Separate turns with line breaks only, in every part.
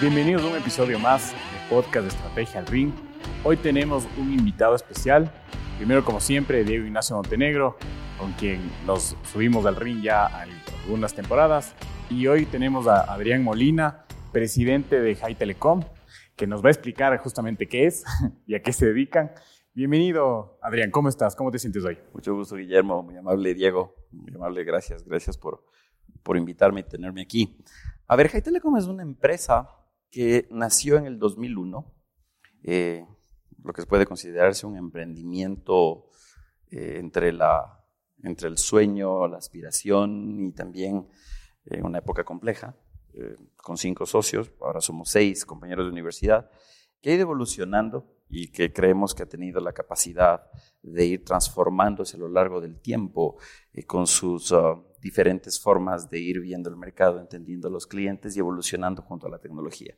Bienvenidos a un episodio más de Podcast de Estrategia al Ring. Hoy tenemos un invitado especial. Primero, como siempre, Diego Ignacio Montenegro, con quien nos subimos al ring ya algunas temporadas. Y hoy tenemos a Adrián Molina, presidente de High Telecom, que nos va a explicar justamente qué es y a qué se dedican. Bienvenido, Adrián. ¿Cómo estás? ¿Cómo te sientes hoy?
Mucho gusto, Guillermo. Muy amable, Diego. Muy amable, gracias. Gracias por, por invitarme y tenerme aquí. A ver, High Telecom es una empresa que nació en el 2001, eh, lo que puede considerarse un emprendimiento eh, entre, la, entre el sueño, la aspiración y también eh, una época compleja, con cinco socios, ahora somos seis compañeros de universidad, que ha ido evolucionando y que creemos que ha tenido la capacidad de ir transformándose a lo largo del tiempo con sus uh, diferentes formas de ir viendo el mercado, entendiendo a los clientes y evolucionando junto a la tecnología.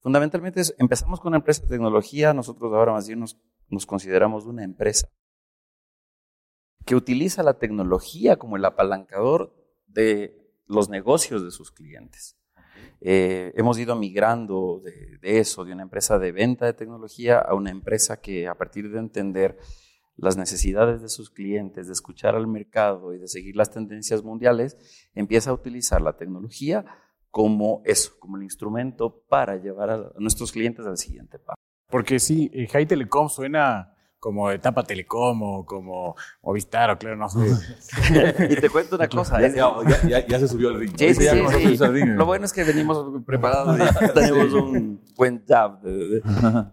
Fundamentalmente empezamos con una empresa de tecnología, nosotros ahora más bien nos, consideramos una empresa que utiliza la tecnología como el apalancador de los negocios de sus clientes. Eh, hemos ido migrando de, eso, de una empresa de venta de tecnología a una empresa que a partir de entender las necesidades de sus clientes, de escuchar al mercado y de seguir las tendencias mundiales, empieza a utilizar la tecnología como eso, como el instrumento para llevar a nuestros clientes al siguiente paso.
Porque sí, eh, High Telecom suena como etapa Telecom o como Movistar o claro, no sé.
y te cuento una cosa.
Ya, se subió al ring.
Sí, sí, sí, Lo bueno es que venimos preparados y tenemos un buen jab.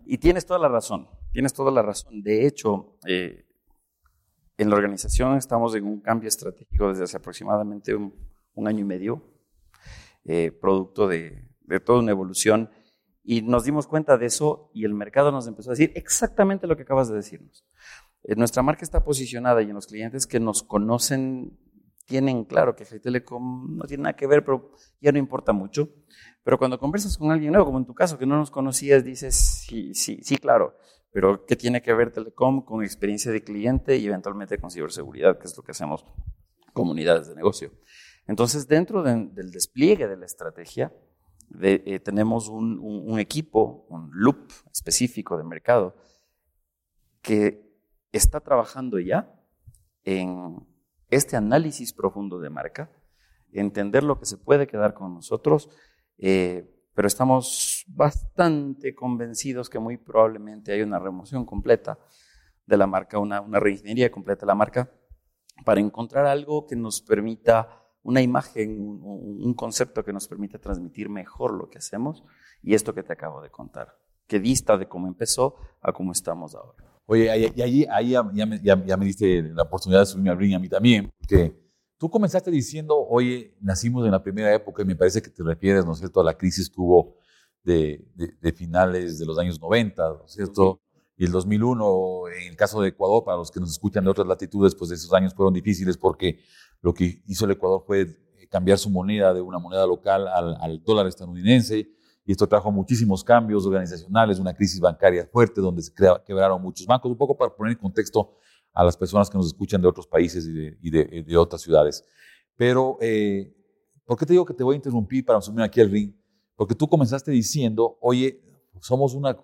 Y tienes toda la razón. Tienes toda la razón. De hecho, eh, en la organización estamos en un cambio estratégico desde hace aproximadamente un, año y medio, eh, producto de, toda una evolución. Y nos dimos cuenta de eso y el mercado nos empezó a decir exactamente lo que acabas de decirnos. Eh, nuestra marca está posicionada y en los clientes que nos conocen tienen claro que High Telecom no tiene nada que ver, pero ya no importa mucho. Pero cuando conversas con alguien nuevo, como en tu caso, que no nos conocías, dices, sí, sí, sí, claro. Pero ¿qué tiene que ver Telecom con experiencia de cliente y eventualmente con ciberseguridad, que es lo que hacemos comunidades de negocio? Entonces, dentro del despliegue de la estrategia, eh, tenemos un, equipo, un loop específico de mercado, que está trabajando ya en este análisis profundo de marca, entender lo que se puede quedar con nosotros, eh, pero estamos bastante convencidos que muy probablemente hay una remoción completa de la marca, una, una reingeniería completa de la marca, para encontrar algo que nos permita, una imagen, un, concepto que nos permita transmitir mejor lo que hacemos y esto que te acabo de contar, que dista de cómo empezó a cómo estamos ahora.
Oye, y allí, ahí ya, me, ya, me, diste la oportunidad de subirme al ring a mí también, porque Tú comenzaste diciendo, oye, nacimos en la primera época y me parece que te refieres, ¿no es cierto?, a la crisis que hubo de, finales de los años 90, ¿no es cierto? Y el 2001, en el caso de Ecuador, para los que nos escuchan de otras latitudes, pues esos años fueron difíciles porque lo que hizo el Ecuador fue cambiar su moneda de una moneda local al, dólar estadounidense y esto trajo muchísimos cambios organizacionales, una crisis bancaria fuerte donde se quebraron muchos bancos, un poco para poner en contexto a las personas que nos escuchan de otros países y de, otras ciudades. Pero, eh, ¿por qué te digo que te voy a interrumpir para subir aquí al ring? Porque tú comenzaste diciendo, oye, somos una,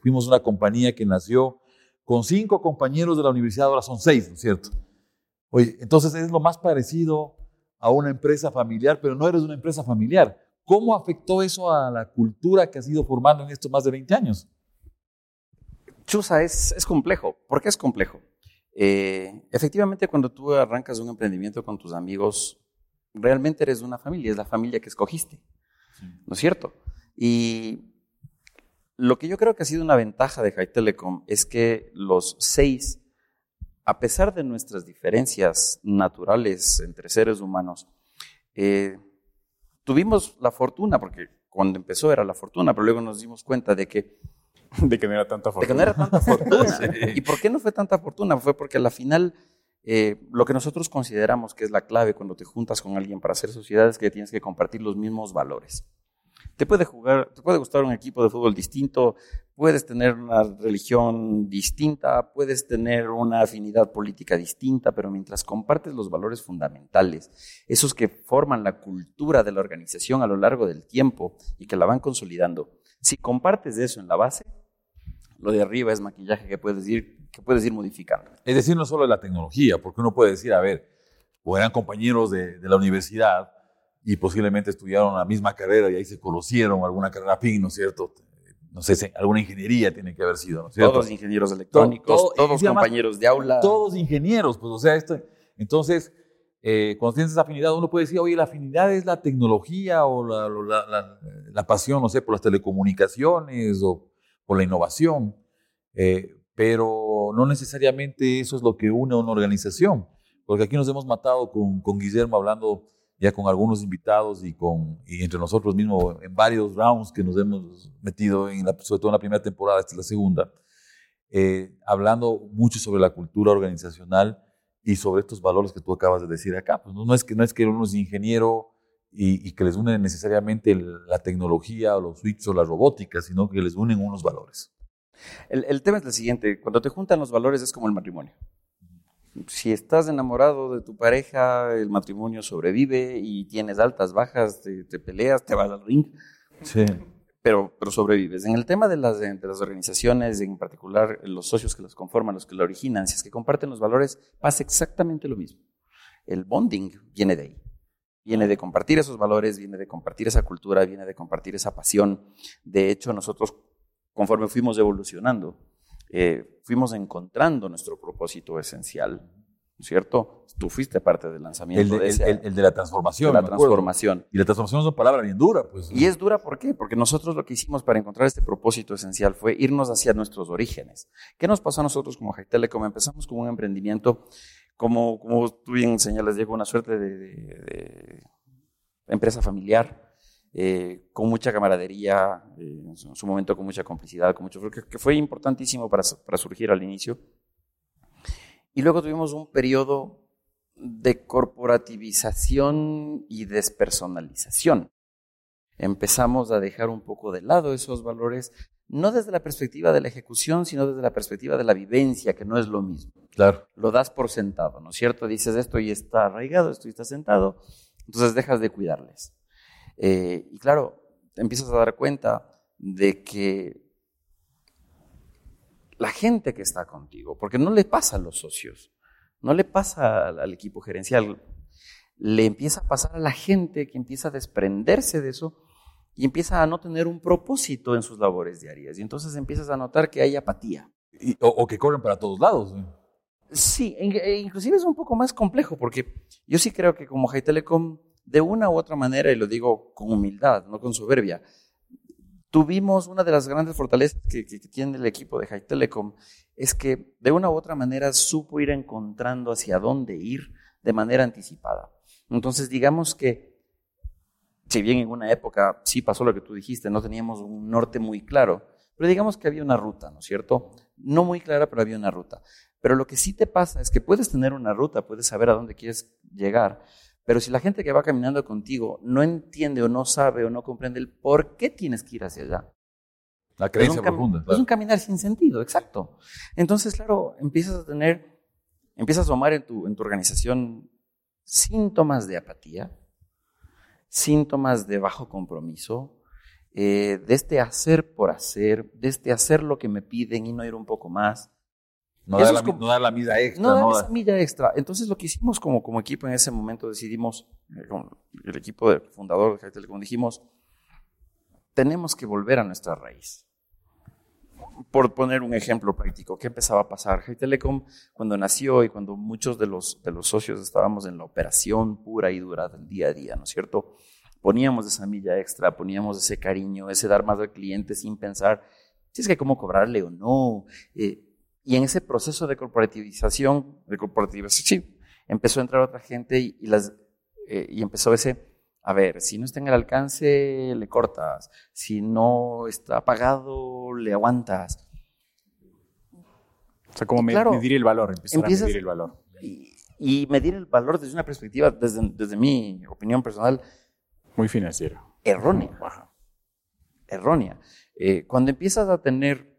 fuimos una compañía que nació con cinco compañeros de la universidad, ahora son seis, ¿no es cierto? Oye, entonces es lo más parecido a una empresa familiar, pero no eres una empresa familiar. ¿Cómo afectó eso a la cultura que has ido formando en estos más de 20 años?
Chusa, es, es complejo. ¿Por qué es complejo? Eh, efectivamente, cuando tú arrancas un emprendimiento con tus amigos, realmente eres una familia, es la familia que escogiste, ¿no es cierto? Y lo que yo creo que ha sido una ventaja de High Telecom es que los seis, a pesar de nuestras diferencias naturales entre seres humanos, eh, tuvimos la fortuna, porque cuando empezó era la fortuna, pero luego nos dimos cuenta de que
De que no era tanta fortuna.
De que no era tanta fortuna. ¿Y por qué no fue tanta fortuna? Fue porque a la final eh, lo que nosotros consideramos que es la clave cuando te juntas con alguien para hacer sociedad es que tienes que compartir los mismos valores. Te puede jugar, te puede gustar un equipo de fútbol distinto, puedes tener una religión distinta, puedes tener una afinidad política distinta, pero mientras compartes los valores fundamentales, esos que forman la cultura de la organización a lo largo del tiempo y que la van consolidando, si compartes eso en la base, lo de arriba es maquillaje que puedes ir, que puedes ir modificando.
Es decir, no solo la tecnología, porque uno puede decir, a ver, o eran compañeros de, de la universidad, y posiblemente estudiaron la misma carrera y ahí se conocieron, alguna carrera fin, ¿no es cierto? No sé, alguna ingeniería tiene que haber sido, ¿no es cierto?
Todos ingenieros electrónicos, todos compañeros de aula.
Todos ingenieros, pues, o sea, esto, entonces, eh, cuando tienes esa afinidad, uno puede decir, oye, la afinidad es la tecnología o la, la, la, pasión, no sé, por las telecomunicaciones o la innovación, eh, pero no necesariamente eso es lo que une a una organización, porque aquí nos hemos matado con, con Guillermo hablando ya con algunos invitados y, con, y entre nosotros mismos en varios rounds que nos hemos metido, en la, sobre todo en la primera temporada, esta es la segunda, eh, hablando mucho sobre la cultura organizacional y sobre estos valores que tú acabas de decir acá. Pues no, es, que, no es que uno es ingeniero y, que les une necesariamente la tecnología o los switches o la robótica, sino que les unen unos valores.
El, el tema es el siguiente, cuando te juntan los valores es como el matrimonio si estás enamorado de tu pareja, el matrimonio sobrevive y tienes altas, bajas, te, peleas, te vas al ring.
Sí.
Pero, pero sobrevives. En el tema de las, de las organizaciones, en particular los socios que las conforman, los que la originan, si es que comparten los valores, pasa exactamente lo mismo. El bonding viene de ahí. Viene de compartir esos valores, viene de compartir esa cultura, viene de compartir esa pasión. De hecho, nosotros, conforme fuimos evolucionando, eh, fuimos encontrando nuestro propósito esencial, ¿cierto? Tú fuiste parte del lanzamiento
el
de, ese,
el, de la transformación.
De la transformación.
Y la transformación es una palabra bien dura, pues.
Y es dura, ¿por qué? Porque nosotros lo que hicimos para encontrar este propósito esencial fue irnos hacia nuestros orígenes. ¿Qué nos pasó a nosotros como High Telecom? Empezamos con un emprendimiento, como, como tú bien señalas, llegó una suerte de, empresa familiar eh, con mucha camaradería, eh, en su momento con mucha complicidad, con mucho, que, que fue importantísimo para, para surgir al inicio. Y luego tuvimos un periodo de corporativización y despersonalización. Empezamos a dejar un poco de lado esos valores, no desde la perspectiva de la ejecución, sino desde la perspectiva de la vivencia, que no es lo mismo.
Claro.
Lo das por sentado, ¿no es cierto? Dices, esto y está arraigado, esto y está sentado, entonces dejas de cuidarles. Eh, y claro, te empiezas a dar cuenta de que la gente que está contigo, porque no le pasa a los socios, no le pasa al, equipo gerencial, le empieza a pasar a la gente que empieza a desprenderse de eso y empieza a no tener un propósito en sus labores diarias. Y entonces empiezas a notar que hay apatía.
o, que corren para todos lados.
Sí, e inclusive es un poco más complejo, porque yo sí creo que como High Telecom de una u otra manera, y lo digo con humildad, no con soberbia, tuvimos una de las grandes fortalezas que, tiene el equipo de High Telecom, es que de una u otra manera supo ir encontrando hacia dónde ir de manera anticipada. Entonces, digamos que, si bien en una época sí pasó lo que tú dijiste, no teníamos un norte muy claro, pero digamos que había una ruta, ¿no es cierto? No muy clara, pero había una ruta. Pero lo que sí te pasa es que puedes tener una ruta, puedes saber a dónde quieres llegar, pero si la gente que va caminando contigo no entiende o no sabe o no comprende el por qué tienes que ir hacia allá.
La creencia profunda.
Es un caminar sin sentido, exacto. Entonces, claro, empiezas a tener, empiezas a tomar en tu, en tu organización síntomas de apatía, síntomas de bajo compromiso, eh, de este hacer por hacer, de este hacer lo que me piden y no ir un poco más.
No dar, la, no la, milla extra.
No, dar esa milla extra. Entonces lo que hicimos como, como equipo en ese momento decidimos, eh, el equipo del fundador de High Telecom, dijimos, tenemos que volver a nuestra raíz. Por poner un ejemplo práctico, ¿qué empezaba a pasar? High Telecom, cuando nació y cuando muchos de los, de los socios estábamos en la operación pura y dura del día a día, ¿no es cierto? Poníamos esa milla extra, poníamos ese cariño, ese dar más al cliente sin pensar si es que cómo cobrarle o no. Eh, y en ese proceso de corporativización, de corporativización, sí, empezó a entrar otra gente y, las, eh, y empezó ese, a ver, si no está en el alcance, le cortas. Si no está pagado, le aguantas.
O sea, como medir el valor, empezar a medir el valor.
Y, medir el valor desde una perspectiva, desde, desde mi opinión personal.
Muy financiera.
Errónea. errónea. Eh, cuando empiezas a tener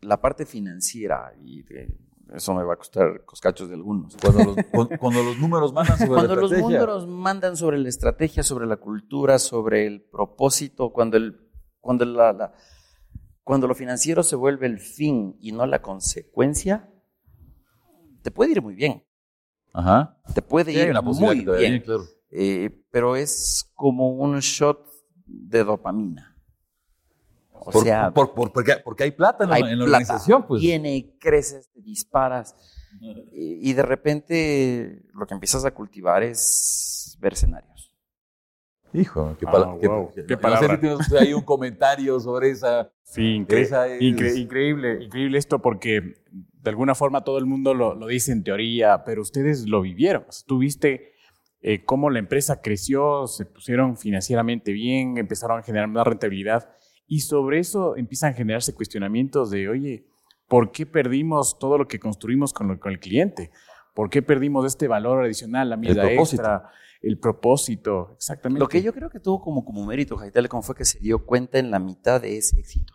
la parte financiera y eso me va a costar coscachos de algunos.
Cuando los, cuando los números mandan sobre
cuando la estrategia. Cuando los números mandan sobre la estrategia, sobre la cultura, sobre el propósito, cuando, el, cuando, la, cuando lo financiero se vuelve el fin y no la consecuencia, te puede ir muy bien.
Ajá.
Te puede ir muy bien. claro. Eh, pero es como un shot de dopamina.
O sea, porque, hay plata en, la, organización, pues.
Viene, creces, te disparas. Y, de repente lo que empiezas a cultivar es ver escenarios.
Hijo, qué, ah, qué, palabra. No sé si hay un comentario sobre esa.
Sí, increíble, increíble esto porque de alguna forma todo el mundo lo, dice en teoría, pero ustedes lo vivieron. Tuviste eh, cómo la empresa creció, se pusieron financieramente bien, empezaron a generar más rentabilidad y sobre eso empiezan a generarse cuestionamientos de, oye, ¿por qué perdimos todo lo que construimos con, el cliente? ¿Por qué perdimos este valor adicional, la medida extra, el propósito? Exactamente.
Lo que yo creo que tuvo como, como mérito Telecom fue que se dio cuenta en la mitad de ese éxito.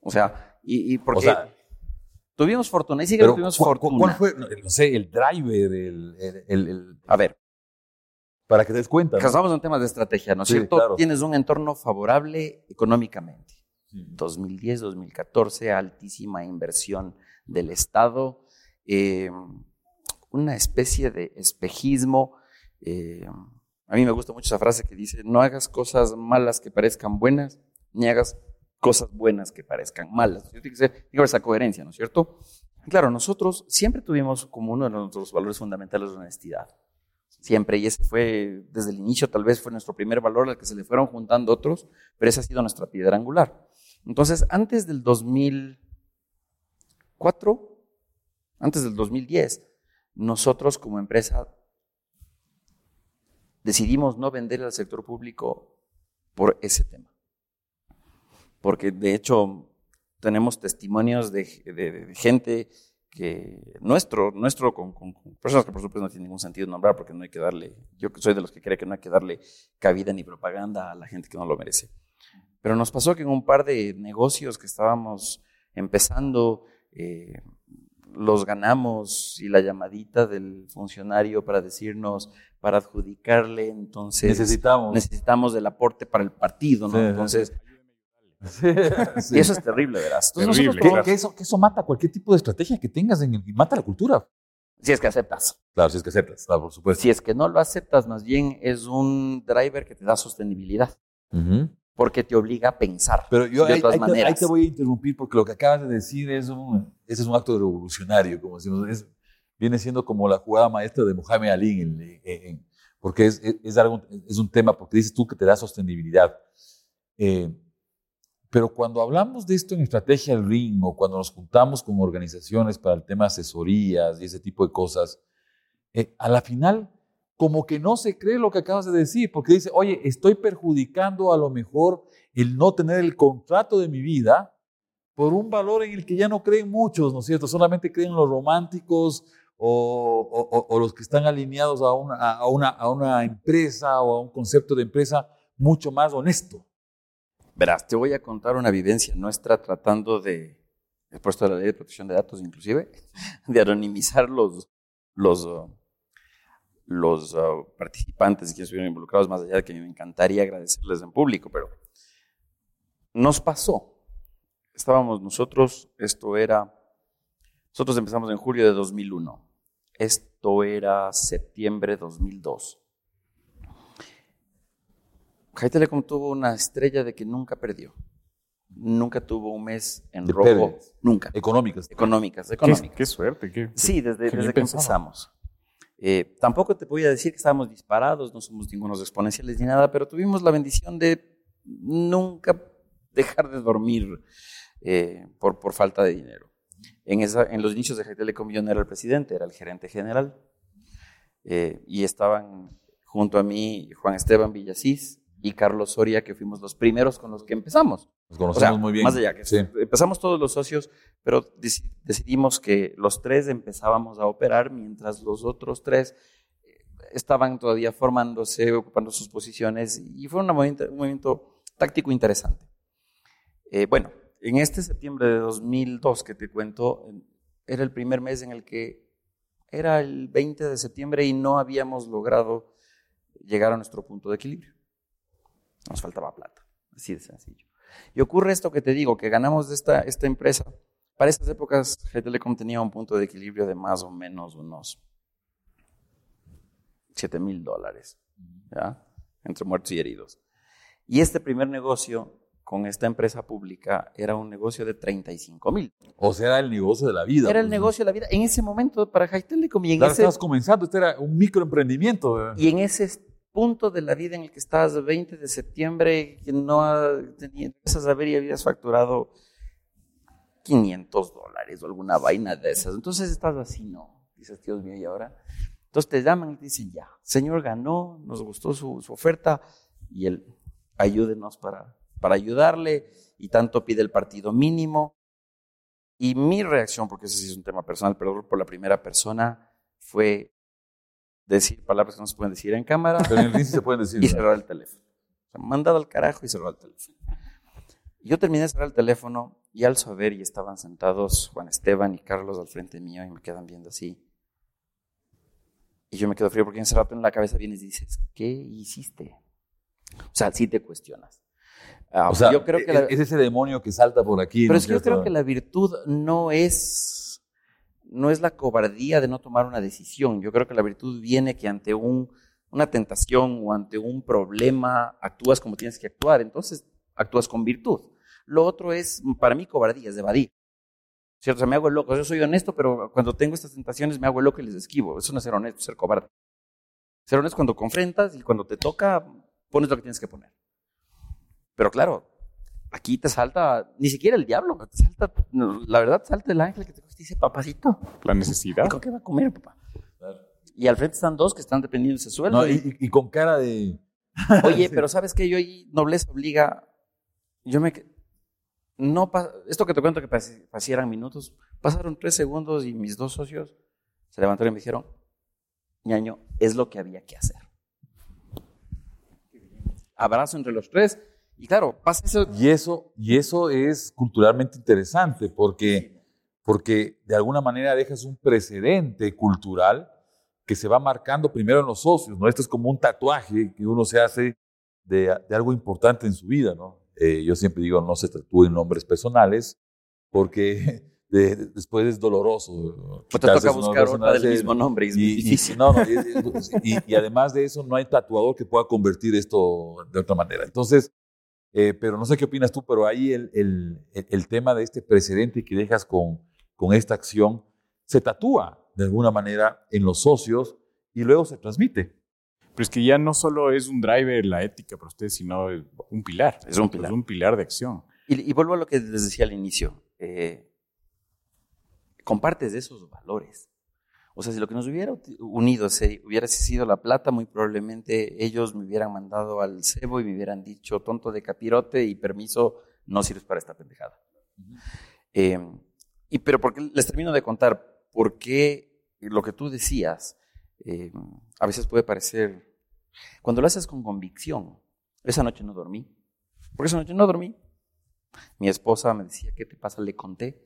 O sea, y, y porque tuvimos fortuna, y sí que tuvimos fortuna.
¿Cuál fue, no sé, el driver, el, el,
A ver,
para que te des cuenta.
Estamos en temas de estrategia, ¿no es cierto? Tienes un entorno favorable económicamente. 2010, 2014, altísima inversión del Estado, eh, una especie de espejismo. Eh, a mí me gusta mucho esa frase que dice, no hagas cosas malas que parezcan buenas, ni hagas cosas buenas que parezcan malas. Tiene que ser esa coherencia, ¿no es cierto? Claro, nosotros siempre tuvimos como uno de nuestros valores fundamentales la honestidad siempre, y ese fue desde el inicio, tal vez fue nuestro primer valor al que se le fueron juntando otros, pero esa ha sido nuestra piedra angular. Entonces, antes del 2004, antes del 2010, nosotros como empresa decidimos no vender al sector público por ese tema. Porque de hecho tenemos testimonios de, de gente que nuestro, nuestro con, personas que por supuesto no tiene ningún sentido nombrar porque no hay que darle, yo soy de los que cree que no hay que darle cabida ni propaganda a la gente que no lo merece. Pero nos pasó que en un par de negocios que estábamos empezando, eh, los ganamos y la llamadita del funcionario para decirnos, para adjudicarle, entonces
necesitamos,
necesitamos del aporte para el partido, ¿no? entonces y eso es terrible, verás.
que, eso, que eso mata cualquier tipo de estrategia que tengas en y mata la cultura.
Si es que aceptas.
Claro, si es que aceptas, por supuesto.
Si es que no lo aceptas, más bien es un driver que te da sostenibilidad. Porque te obliga a pensar
Pero yo, de ahí, todas maneras. Te, ahí te voy a interrumpir porque lo que acabas de decir es un, ese es un acto revolucionario, como decimos. Es, viene siendo como la jugada maestra de Mohamed Ali, porque es, es, algo, es un tema, porque dices tú que te da sostenibilidad. Eh, pero cuando hablamos de esto en estrategia del ring o cuando nos juntamos con organizaciones para el tema de asesorías y ese tipo de cosas, eh, a la final como que no se cree lo que acabas de decir, porque dice, oye, estoy perjudicando a lo mejor el no tener el contrato de mi vida por un valor en el que ya no creen muchos, ¿no es cierto? Solamente creen los románticos o, los que están alineados a una, empresa o a un concepto de empresa mucho más honesto.
Verás, te voy a contar una vivencia nuestra tratando de, he puesto la ley de protección de datos inclusive, de anonimizar los, los, uh, los uh, participantes que estuvieron involucrados, más allá de que me encantaría agradecerles en público, pero nos pasó. Estábamos nosotros, esto era, nosotros empezamos en julio de 2001, esto era septiembre de 2002. Jai Telecom tuvo una estrella de que nunca perdió. Nunca tuvo un mes en rojo. Nunca.
Económicas.
Económicas, económicas.
Qué, suerte. Qué,
sí, desde, desde que empezamos. Eh, tampoco te voy a decir que estábamos disparados, no somos ningunos exponenciales ni nada, pero tuvimos la bendición de nunca dejar de dormir eh, por, por falta de dinero. En, esa, en los inicios de Jai Telecom yo no era el presidente, era el gerente general. Eh, y estaban junto a mí Juan Esteban Villasís, y Carlos Soria, que fuimos los primeros con los que empezamos.
Nos conocemos muy bien.
Más allá, que empezamos todos los socios, pero decidimos que los tres empezábamos a operar mientras los otros tres eh, estaban todavía formándose, ocupando sus posiciones y fue un movimiento, un movimiento táctico interesante. Eh, bueno, en este septiembre de 2002 que te cuento, era el primer mes en el que era el 20 de septiembre y no habíamos logrado llegar a nuestro punto de equilibrio. Nos faltaba plata, así de sencillo. Y ocurre esto que te digo, que ganamos de esta, esta empresa. Para esas épocas, G Telecom tenía un punto de equilibrio de más o menos unos 7 mil dólares, ¿ya? entre muertos y heridos. Y este primer negocio con esta empresa pública era un negocio de 35 mil.
O sea, era el negocio de la vida.
Era el negocio de la vida. En ese momento, para High Telecom. Y en
ese, estabas comenzando, este era un microemprendimiento.
Y en ese punto de la vida en el que estabas, 20 de septiembre, que no tenías a ver y habías facturado 500 dólares o alguna vaina de esas. Entonces estás así, no. Dices, Dios mío, ¿y ahora? Entonces te llaman y te dicen, ya, señor ganó, nos gustó su, su oferta y él, ayúdenos para para ayudarle y tanto pide el partido mínimo. Y mi reacción, porque ese sí es un tema personal, pero por la primera persona, fue decir palabras que no se pueden decir en cámara.
Pero en el se pueden decir.
Y cerrar el teléfono. O mandado al carajo y cerrar el teléfono. Yo terminé de cerrar el teléfono y al saber y estaban sentados Juan Esteban y Carlos al frente mío y me quedan viendo así. Y yo me quedo frío porque en ese rato en la cabeza vienes y dices, ¿qué hiciste? O sea, sí te cuestionas.
Ah, o sea, yo creo que e, es, ese demonio que salta por aquí.
Pero es que yo creo que la virtud no es, no es la cobardía de no tomar una decisión. Yo creo que la virtud viene que ante un, una tentación o ante un problema actúas como tienes que actuar. Entonces actúas con virtud. Lo otro es, para mí, cobardía, es evadir. ¿Cierto? O sea, me hago el loco. Yo soy honesto, pero cuando tengo estas tentaciones me hago el loco y les esquivo. Eso no es ser honesto, ser cobarde. Ser honesto cuando confrontas y cuando te toca, pones lo que tienes que poner. Pero claro, aquí te salta, ni siquiera el diablo, te salta, la verdad te salta el ángel que te dice, papacito.
La necesidad.
¿Con qué va a comer, papá? Y al frente están dos que están dependiendo de ese sueldo.
y, con cara de...
Oye, pero ¿sabes qué? Yo ahí, nobleza obliga, yo me... No, esto que te cuento que pasaran minutos, pasaron tres segundos y mis dos socios se levantaron y me dijeron, ñaño, es lo que había que hacer. Abrazo entre los tres y claro, pasa eso.
Y eso, y eso es culturalmente interesante porque, porque de alguna manera dejas un precedente cultural que se va marcando primero en los socios, ¿no? Esto es como un tatuaje que uno se hace de, de algo importante en su vida, ¿no? Eh, yo siempre digo, no se tatúen nombres personales porque después es doloroso.
Pues te toca buscar otra del mismo nombre y, difícil. No, no,
y, además de eso, no hay tatuador que pueda convertir esto de otra manera. Entonces, eh, pero no sé qué opinas tú, pero ahí el, el, el, tema de este precedente que dejas con, con esta acción se tatúa de alguna manera en los socios y luego se transmite.
Pero es que ya no solo es un driver la ética para ustedes, sino un pilar.
Es un pilar.
Es un pilar de acción.
Y, y vuelvo a lo que les decía al inicio. Eh, compartes de esos valores. O sea, si lo que nos hubiera unido se, hubiera sido la plata, muy probablemente ellos me hubieran mandado al cebo y me hubieran dicho, tonto de capirote y permiso, no sirves para esta pendejada. Em, y pero porque les termino de contar por qué lo que tú decías em, a veces puede parecer, cuando lo haces con convicción, esa noche no dormí, porque esa noche no dormí. Mi esposa me decía, ¿qué te pasa? Le conté.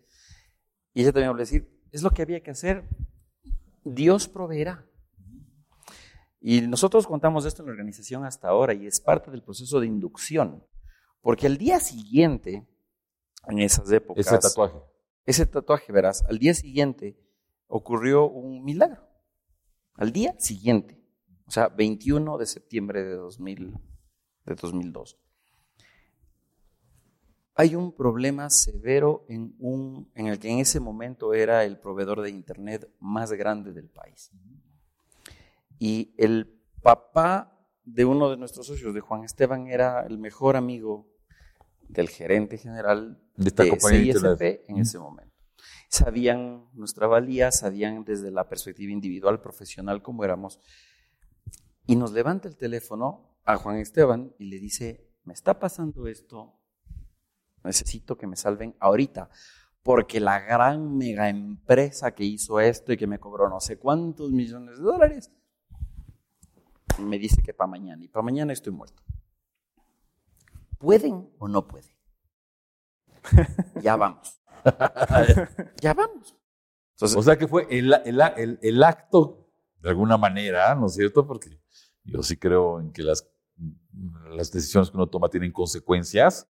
Y ella también me a decir, es lo que había que hacer, Dios proveerá. Y nosotros contamos esto en la organización hasta ahora y es parte del proceso de inducción. Porque al día siguiente, en esas épocas.
Ese tatuaje.
Ese tatuaje, verás, al día siguiente ocurrió un milagro. Al día siguiente. O sea, 21 de septiembre de, 2000, de 2002 hay un problema severo en, un, en el que en ese momento era el proveedor de Internet más grande del país. Y el papá de uno de nuestros socios, de Juan Esteban, era el mejor amigo del gerente general de, esta CISP en ese momento. Sabían nuestra valía, sabían desde la perspectiva individual, profesional, cómo éramos. Y nos levanta el teléfono a Juan Esteban y le dice, me está pasando esto, necesito que me salven ahorita, porque la gran mega empresa que hizo esto y que me cobró no sé cuántos millones de dólares, me dice que para mañana y para mañana estoy muerto. ¿Pueden o no pueden? ya vamos. ya vamos.
o sea que fue el, el, el, acto, de alguna manera, ¿no es cierto? Porque yo sí creo en que las, las decisiones que uno toma tienen consecuencias.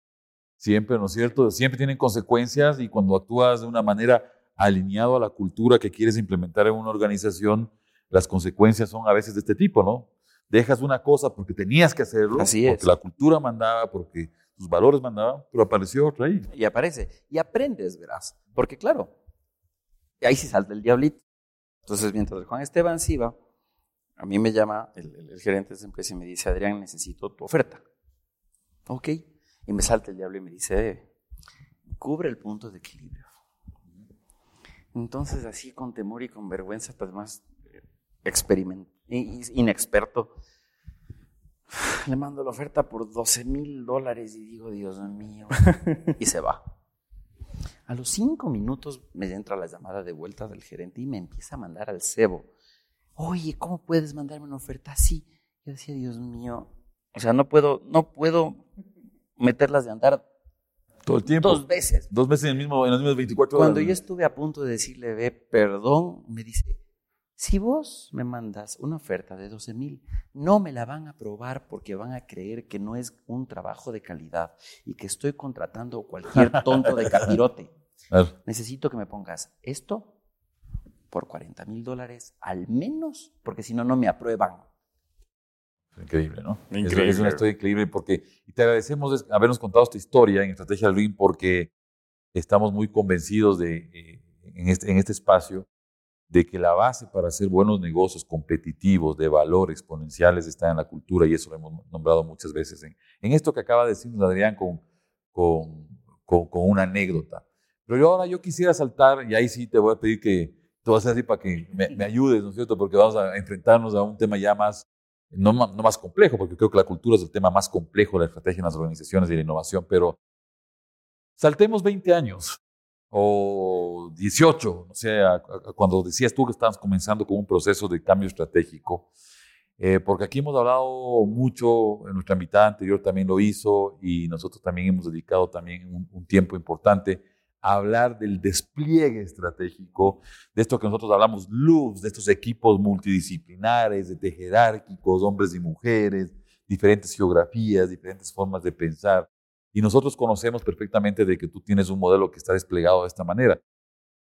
Siempre, ¿no es cierto? Siempre tienen consecuencias y cuando actúas de una manera alineado a la cultura que quieres implementar en una organización, las consecuencias son a veces de este tipo, ¿no? Dejas una cosa porque tenías que hacerlo, porque la cultura mandaba, porque tus valores mandaban, pero apareció otra ahí.
Y aparece. Y aprendes, verás. Porque claro, ahí sí salta el diablito. Entonces, mientras Juan Esteban se iba, a mí me llama el, gerente de esa empresa y me dice, Adrián, necesito tu oferta. Ok. Y me salta el diablo y me dice, cubre el punto de equilibrio. Entonces, así con temor y con vergüenza, pues más inexperto, le mando la oferta por 12 mil dólares y digo, Dios mío, y se va. A los cinco minutos me entra la llamada de vuelta del gerente y me empieza a mandar al cebo. Oye, ¿cómo puedes mandarme una oferta así? Yo decía, Dios mío, o sea, no puedo, no puedo meterlas de andar
todo el tiempo.
Dos veces.
Dos veces en, el mismo, en las mismas 24 horas.
Cuando yo estuve a punto de decirle, ve, perdón, me dice, si vos me mandas una oferta de 12 mil, no me la van a aprobar porque van a creer que no es un trabajo de calidad y que estoy contratando cualquier tonto de capirote. Necesito que me pongas esto por 40 mil dólares al menos, porque si no, no me aprueban.
Increíble, ¿no? Increíble. Es, una historia increíble porque, y te agradecemos habernos contado esta historia en Estrategia Luis porque estamos muy convencidos de, eh, en, este, en este espacio de que la base para hacer buenos negocios competitivos, de valor, exponenciales, está en la cultura y eso lo hemos nombrado muchas veces en, en esto que acaba de decirnos Adrián con, con, con, una anécdota. Pero yo ahora yo quisiera saltar, y ahí sí te voy a pedir que te vas a decir para que me, me, ayudes, ¿no es cierto? Porque vamos a enfrentarnos a un tema ya más, no, no más complejo, porque creo que la cultura es el tema más complejo de la estrategia en las organizaciones y la innovación, pero saltemos 20 años o 18, o sea, cuando decías tú que estabas comenzando con un proceso de cambio estratégico, eh, porque aquí hemos hablado mucho, nuestra invitada anterior también lo hizo y nosotros también hemos dedicado también un, tiempo importante hablar del despliegue estratégico, de esto que nosotros hablamos, luz, de estos equipos multidisciplinares, de jerárquicos, hombres y mujeres, diferentes geografías, diferentes formas de pensar. Y nosotros conocemos perfectamente de que tú tienes un modelo que está desplegado de esta manera.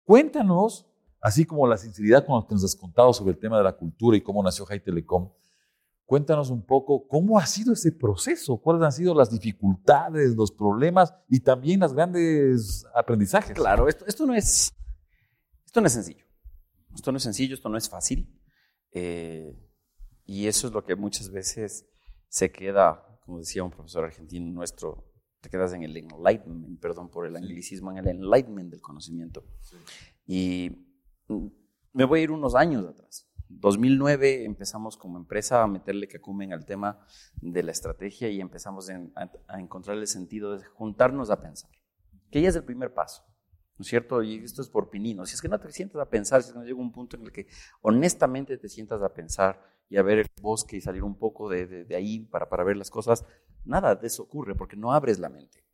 Cuéntanos, así como la sinceridad con la que nos has contado sobre el tema de la cultura y cómo nació High Telecom, cuéntanos un poco cómo ha sido ese proceso, cuáles han sido las dificultades, los problemas y también los grandes aprendizajes.
Claro, esto, esto, no, es, esto no es sencillo. Esto no es sencillo, esto no es fácil. Eh, y eso es lo que muchas veces se queda, como decía un profesor argentino nuestro, te quedas en el enlightenment, perdón por el anglicismo, en el enlightenment del conocimiento. Y mm, me voy a ir unos años atrás. 2009 empezamos como empresa a meterle cacumen al tema de la estrategia y empezamos a, encontrar el sentido de juntarnos a pensar, que ya es el primer paso. ¿no es cierto? Y esto es por pinino. Si es que no te sientas a pensar, si es que no llega un punto en el que honestamente te sientas a pensar y a ver el bosque y salir un poco de, de, ahí para, para ver las cosas, nada de eso ocurre porque no abres la mente.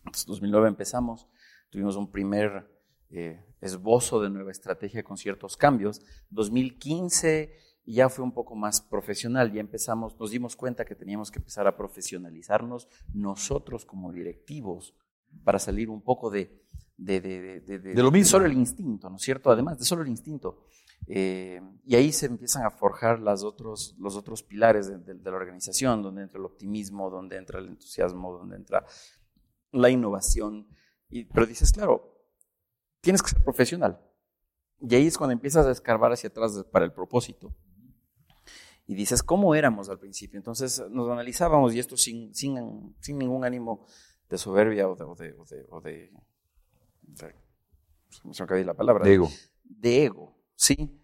Entonces, 2009 empezamos, tuvimos un primer eh, esbozo de nueva estrategia con ciertos cambios. 2015 ya fue un poco más profesional, ya empezamos, nos dimos cuenta que teníamos que empezar a profesionalizarnos nosotros como directivos para salir un poco de, de, de, de,
lo mismo.
solo el instinto, ¿no es cierto? Además de solo el instinto. Eh, y ahí se empiezan a forjar las otros, los otros pilares de, la organización, donde entra el optimismo, donde entra el entusiasmo, donde entra la innovación. Y, pero dices, claro, tienes que ser profesional. Y ahí es cuando empiezas a escarbar hacia atrás para el propósito. Y dices, ¿cómo éramos al principio? Entonces nos analizábamos y esto sin, sin, sin ningún ánimo de soberbia o de, o de, o de, se la palabra.
De ego.
De ego, ¿sí?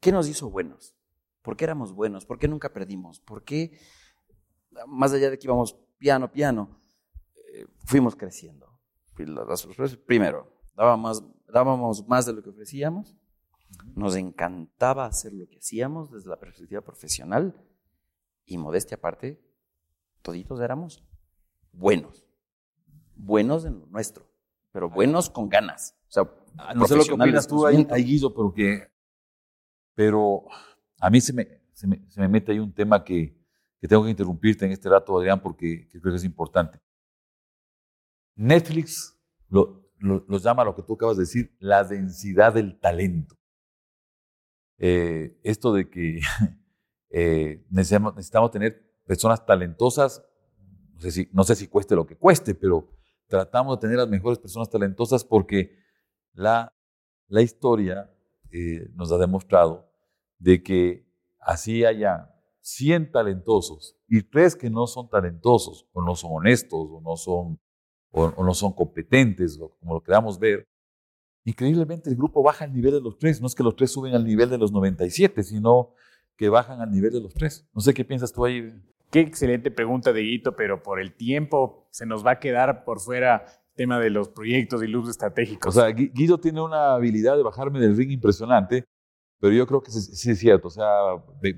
¿Qué nos hizo buenos? ¿Por qué éramos buenos? ¿Por qué nunca perdimos? ¿Por qué, más allá de que íbamos piano, piano, eh, fuimos creciendo? Primero, dábamos, dábamos más de lo que ofrecíamos. Nos encantaba hacer lo que hacíamos desde la perspectiva profesional y modestia aparte, toditos éramos buenos. Buenos en lo nuestro, pero buenos con ganas. O sea,
ah, no sé lo que opinas tú ahí, ahí Guido, pero que, pero a mí se me, se me, se me mete ahí un tema que, que, tengo que interrumpirte en este rato, Adrián, porque creo que es importante. Netflix lo, llama lo que tú acabas de decir, la densidad del talento. Eh, esto de que eh, necesitamos, necesitamos, tener personas talentosas, no sé, si, no sé si cueste lo que cueste, pero tratamos de tener las mejores personas talentosas porque la, la historia eh, nos ha demostrado de que así haya 100 talentosos y tres que no son talentosos o no son honestos o no son, o, o no son competentes, o como lo queramos ver, increíblemente el grupo baja al nivel de los tres. No es que los tres suben al nivel de los 97, sino que bajan al nivel de los tres. No sé qué piensas tú ahí.
Qué excelente pregunta de Guito, pero por el tiempo se nos va a quedar por fuera el tema de los proyectos y luz estratégicos.
O sea, Guido tiene una habilidad de bajarme del ring impresionante, pero yo creo que sí, es cierto. O sea,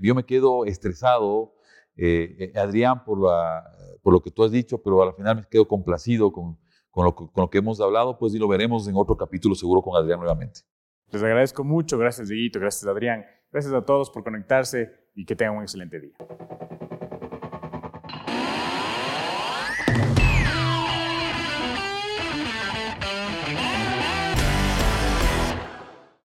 yo me quedo estresado, eh, eh, Adrián, por, la, por lo que tú has dicho, pero al final me quedo complacido con, con lo, con lo que hemos hablado, pues y lo veremos en otro capítulo seguro con Adrián nuevamente.
Les agradezco mucho, gracias Dieguito, gracias Adrián, gracias a todos por conectarse y que tengan un excelente día.